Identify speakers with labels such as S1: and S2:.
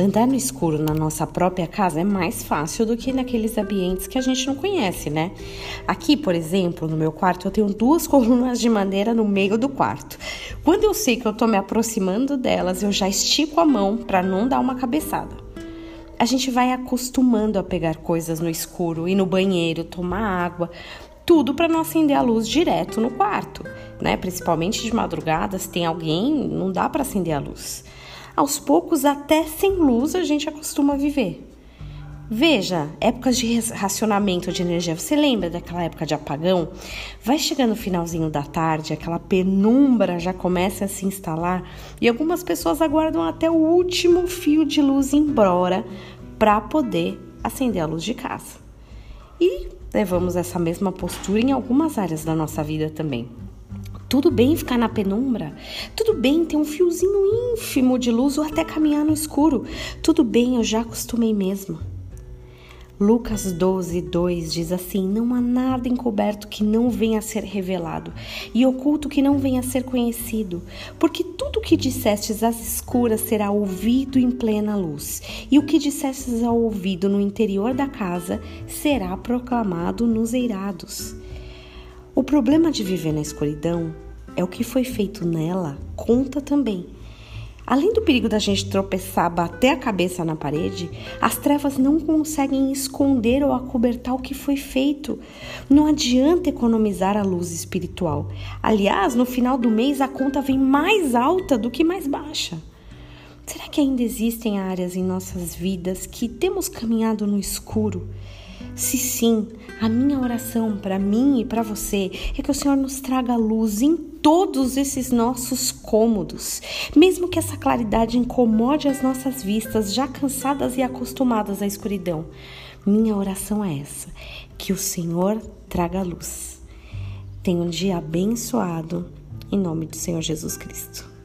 S1: andar no escuro na nossa própria casa é mais fácil do que naqueles ambientes que a gente não conhece, né? Aqui, por exemplo, no meu quarto, eu tenho duas colunas de madeira no meio do quarto. Quando eu sei que eu tô me aproximando delas, eu já estico a mão para não dar uma cabeçada. A gente vai acostumando a pegar coisas no escuro, ir no banheiro, tomar água, tudo para não acender a luz direto no quarto, né? Principalmente de madrugada, se tem alguém, não dá para acender a luz aos poucos, até sem luz, a gente acostuma viver. Veja, épocas de racionamento de energia. Você lembra daquela época de apagão? Vai chegando o finalzinho da tarde, aquela penumbra já começa a se instalar e algumas pessoas aguardam até o último fio de luz embora para poder acender a luz de casa. E levamos essa mesma postura em algumas áreas da nossa vida também. Tudo bem ficar na penumbra. Tudo bem ter um fiozinho ínfimo de luz ou até caminhar no escuro. Tudo bem, eu já acostumei mesmo. Lucas 12, 2 diz assim: Não há nada encoberto que não venha a ser revelado, e oculto que não venha a ser conhecido, porque tudo o que dissestes às escuras será ouvido em plena luz, e o que dissestes ao ouvido no interior da casa será proclamado nos eirados. O problema de viver na escuridão é o que foi feito nela conta também. Além do perigo da gente tropeçar, bater a cabeça na parede, as trevas não conseguem esconder ou acobertar o que foi feito. Não adianta economizar a luz espiritual. Aliás, no final do mês a conta vem mais alta do que mais baixa. Será que ainda existem áreas em nossas vidas que temos caminhado no escuro? Se sim, a minha oração para mim e para você é que o Senhor nos traga luz em todos esses nossos cômodos, mesmo que essa claridade incomode as nossas vistas, já cansadas e acostumadas à escuridão. Minha oração é essa: que o Senhor traga luz. Tenha um dia abençoado, em nome do Senhor Jesus Cristo.